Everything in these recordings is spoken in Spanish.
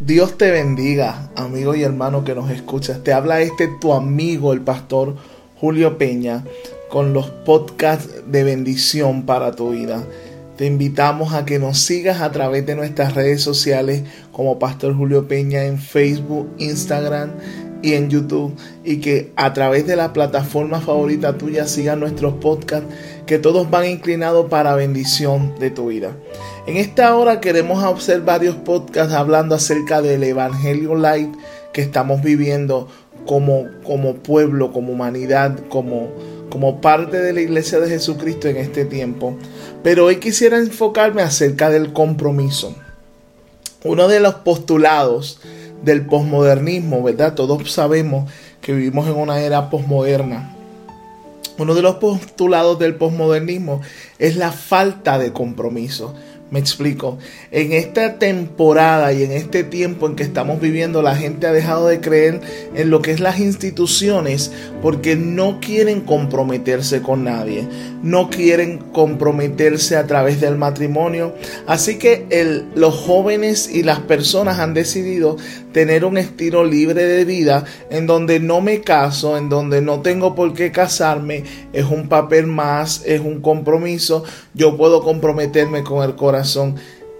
Dios te bendiga, amigo y hermano que nos escuchas. Te habla este tu amigo, el pastor Julio Peña, con los podcasts de bendición para tu vida. Te invitamos a que nos sigas a través de nuestras redes sociales como Pastor Julio Peña en Facebook, Instagram y en YouTube y que a través de la plataforma favorita tuya sigan nuestros podcasts que todos van inclinados para bendición de tu vida. En esta hora queremos hacer varios podcasts hablando acerca del Evangelio Light que estamos viviendo como, como pueblo, como humanidad, como, como parte de la iglesia de Jesucristo en este tiempo. Pero hoy quisiera enfocarme acerca del compromiso. Uno de los postulados del posmodernismo, ¿verdad? Todos sabemos que vivimos en una era posmoderna. Uno de los postulados del posmodernismo es la falta de compromiso. Me explico. En esta temporada y en este tiempo en que estamos viviendo, la gente ha dejado de creer en lo que es las instituciones porque no quieren comprometerse con nadie. No quieren comprometerse a través del matrimonio. Así que los jóvenes y las personas han decidido tener un estilo libre de vida en donde no me caso, en donde no tengo por qué casarme. Es un papel más, es un compromiso. Yo puedo comprometerme con el corazón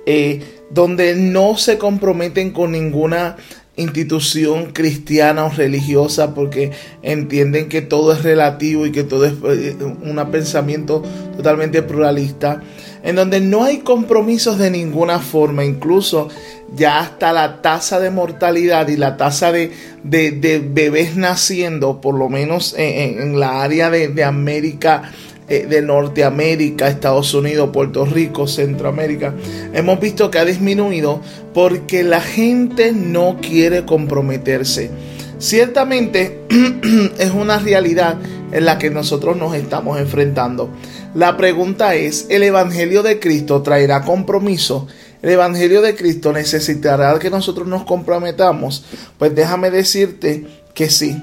eh, donde no se comprometen con ninguna institución cristiana o religiosa porque entienden que todo es relativo y que todo es eh, un pensamiento totalmente pluralista, en donde no hay compromisos de ninguna forma, incluso ya hasta la tasa de mortalidad y la tasa de, bebés naciendo, por lo menos en, la área de América eh, de Norteamérica, Estados Unidos, Puerto Rico, Centroamérica, hemos visto que ha disminuido porque la gente no quiere comprometerse. Ciertamente es una realidad en la que nosotros nos estamos enfrentando. La pregunta es, ¿el Evangelio de Cristo traerá compromiso? ¿El Evangelio de Cristo necesitará que nosotros nos comprometamos? Pues déjame decirte que sí.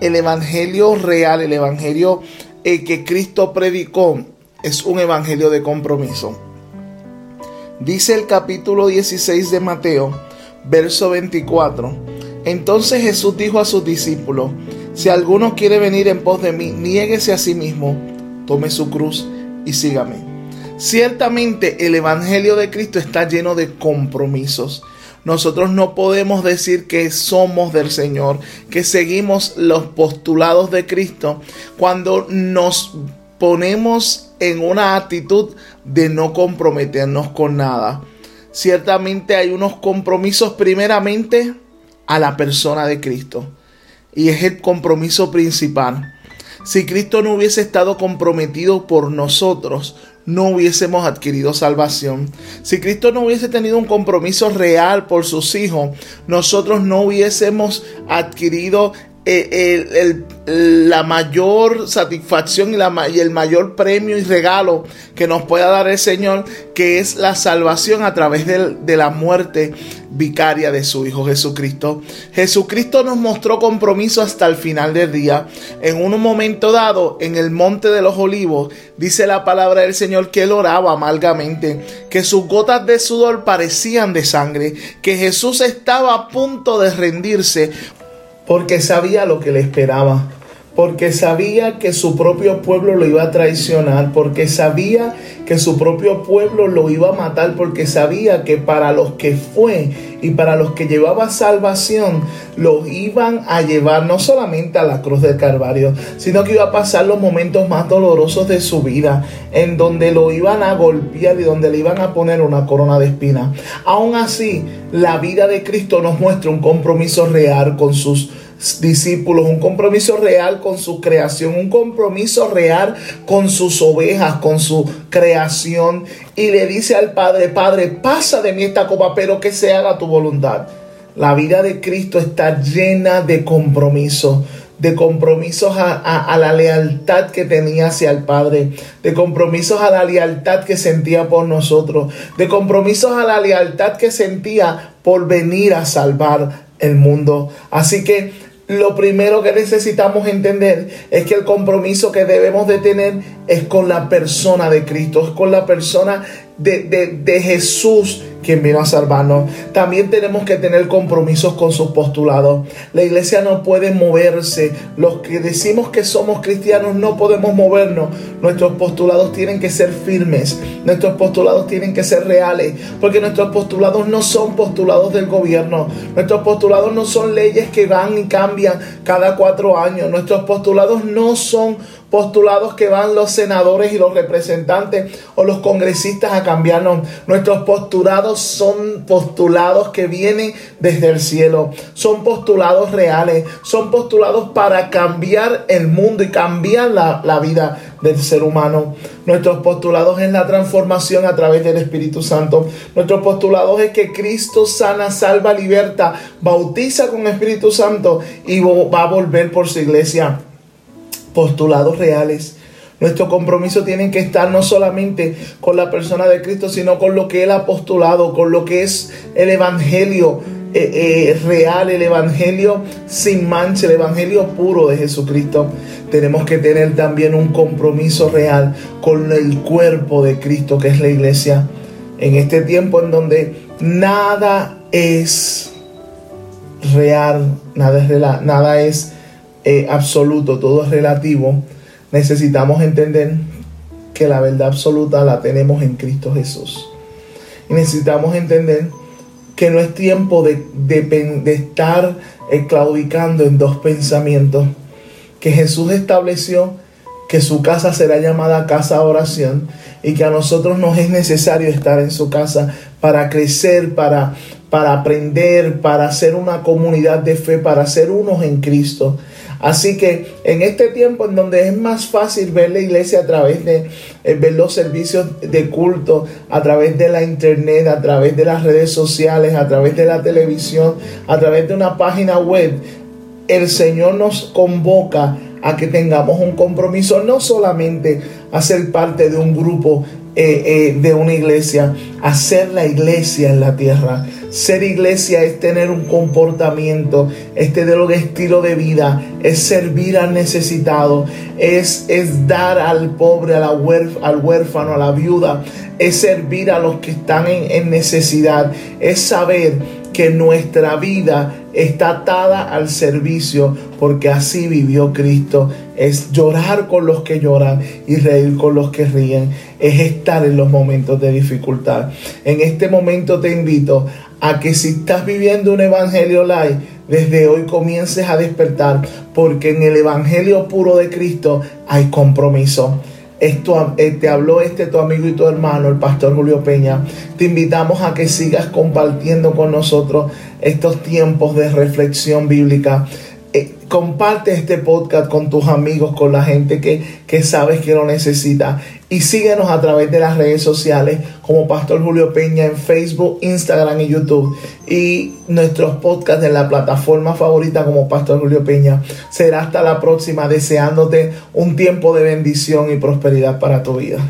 El Evangelio real, el Evangelio el que Cristo predicó es un evangelio de compromiso. Dice el capítulo 16 de Mateo, verso 24. Entonces Jesús dijo a sus discípulos, si alguno quiere venir en pos de mí, niéguese a sí mismo, tome su cruz y sígame. Ciertamente el Evangelio de Cristo está lleno de compromisos. Nosotros no podemos decir que somos del Señor, que seguimos los postulados de Cristo cuando nos ponemos en una actitud de no comprometernos con nada. Ciertamente hay unos compromisos primeramente a la persona de Cristo y es el compromiso principal. Si Cristo no hubiese estado comprometido por nosotros, no hubiésemos adquirido salvación. Si Cristo no hubiese tenido un compromiso real por sus hijos, nosotros no hubiésemos adquirido eh, la mayor satisfacción y, el mayor premio y regalo que nos pueda dar el Señor, que es la salvación a través de la muerte vicaria de su Hijo Jesucristo. Jesucristo nos mostró compromiso hasta el final del día. En un momento dado, en el monte de los olivos, dice la palabra del Señor que él oraba amargamente, que sus gotas de sudor parecían de sangre, que Jesús estaba a punto de rendirse porque sabía lo que le esperaba, porque sabía que su propio pueblo lo iba a traicionar, porque sabía que su propio pueblo lo iba a matar, porque sabía que para los que fue y para los que llevaba salvación, los iban a llevar no solamente a la cruz del Calvario, sino que iba a pasar los momentos más dolorosos de su vida, en donde lo iban a golpear y donde le iban a poner una corona de espinas. Aún así, la vida de Cristo nos muestra un compromiso real con sus discípulos, un compromiso real con su creación, un compromiso real con sus ovejas, con su creación. Y le dice al Padre, Padre, pasa de mí esta copa, pero que se haga tu voluntad. La vida de Cristo está llena de compromiso de compromisos a, la lealtad que tenía hacia el Padre, de compromisos a la lealtad que sentía por nosotros, de compromisos a la lealtad que sentía por venir a salvar el mundo. Así que lo primero que necesitamos entender es que el compromiso que debemos de tener es con la persona de Cristo, es con la persona de, de, Jesús quien vino a salvarnos. También tenemos que tener compromisos con sus postulados. La iglesia no puede moverse. Los que decimos que somos cristianos no podemos movernos. Nuestros postulados tienen que ser firmes. Nuestros postulados tienen que ser reales. Porque nuestros postulados no son postulados del gobierno. Nuestros postulados no son leyes que van y cambian cada cuatro años. Nuestros postulados no son postulados que van los senadores y los representantes o los congresistas a cambiarnos. Nuestros postulados son postulados que vienen desde el cielo. Son postulados reales. Son postulados para cambiar el mundo y cambiar la, la vida del ser humano. Nuestros postulados es la transformación a través del Espíritu Santo. Nuestros postulados es que Cristo sana, salva, liberta, bautiza con Espíritu Santo y va a volver por su iglesia postulados reales. Nuestro compromiso tiene que estar no solamente con la persona de Cristo, sino con lo que Él ha postulado, con lo que es el Evangelio eh, eh, real, el Evangelio sin mancha, el Evangelio puro de Jesucristo. Tenemos que tener también un compromiso real con el cuerpo de Cristo, que es la iglesia. En este tiempo en donde nada es real, nada es, real, nada es absoluto, todo es relativo, necesitamos entender que la verdad absoluta la tenemos en Cristo Jesús. Necesitamos entender que no es tiempo de, estar claudicando en dos pensamientos. Que Jesús estableció que su casa será llamada casa de oración y que a nosotros nos es necesario estar en su casa para crecer, para, para aprender, para ser una comunidad de fe, para ser unos en Cristo. Así que en este tiempo en donde es más fácil ver la iglesia a través de eh, ver los servicios de culto, a través de la internet, a través de las redes sociales, a través de la televisión, a través de una página web, el Señor nos convoca a que tengamos un compromiso, no solamente a ser parte de un grupo eh, eh, de una iglesia, hacer la iglesia en la tierra. Ser iglesia es tener un comportamiento, es tener un estilo de vida, es servir al necesitado, es, es dar al pobre, a la al huérfano, a la viuda, es servir a los que están en, en necesidad, es saber que nuestra vida está atada al servicio porque así vivió Cristo. Es llorar con los que lloran y reír con los que ríen. Es estar en los momentos de dificultad. En este momento te invito a que si estás viviendo un evangelio live, desde hoy comiences a despertar porque en el evangelio puro de Cristo hay compromiso. Esto, eh, te habló este tu amigo y tu hermano, el pastor Julio Peña. Te invitamos a que sigas compartiendo con nosotros estos tiempos de reflexión bíblica. Comparte este podcast con tus amigos, con la gente que, que sabes que lo necesita. Y síguenos a través de las redes sociales como Pastor Julio Peña en Facebook, Instagram y YouTube. Y nuestros podcasts en la plataforma favorita como Pastor Julio Peña. Será hasta la próxima, deseándote un tiempo de bendición y prosperidad para tu vida.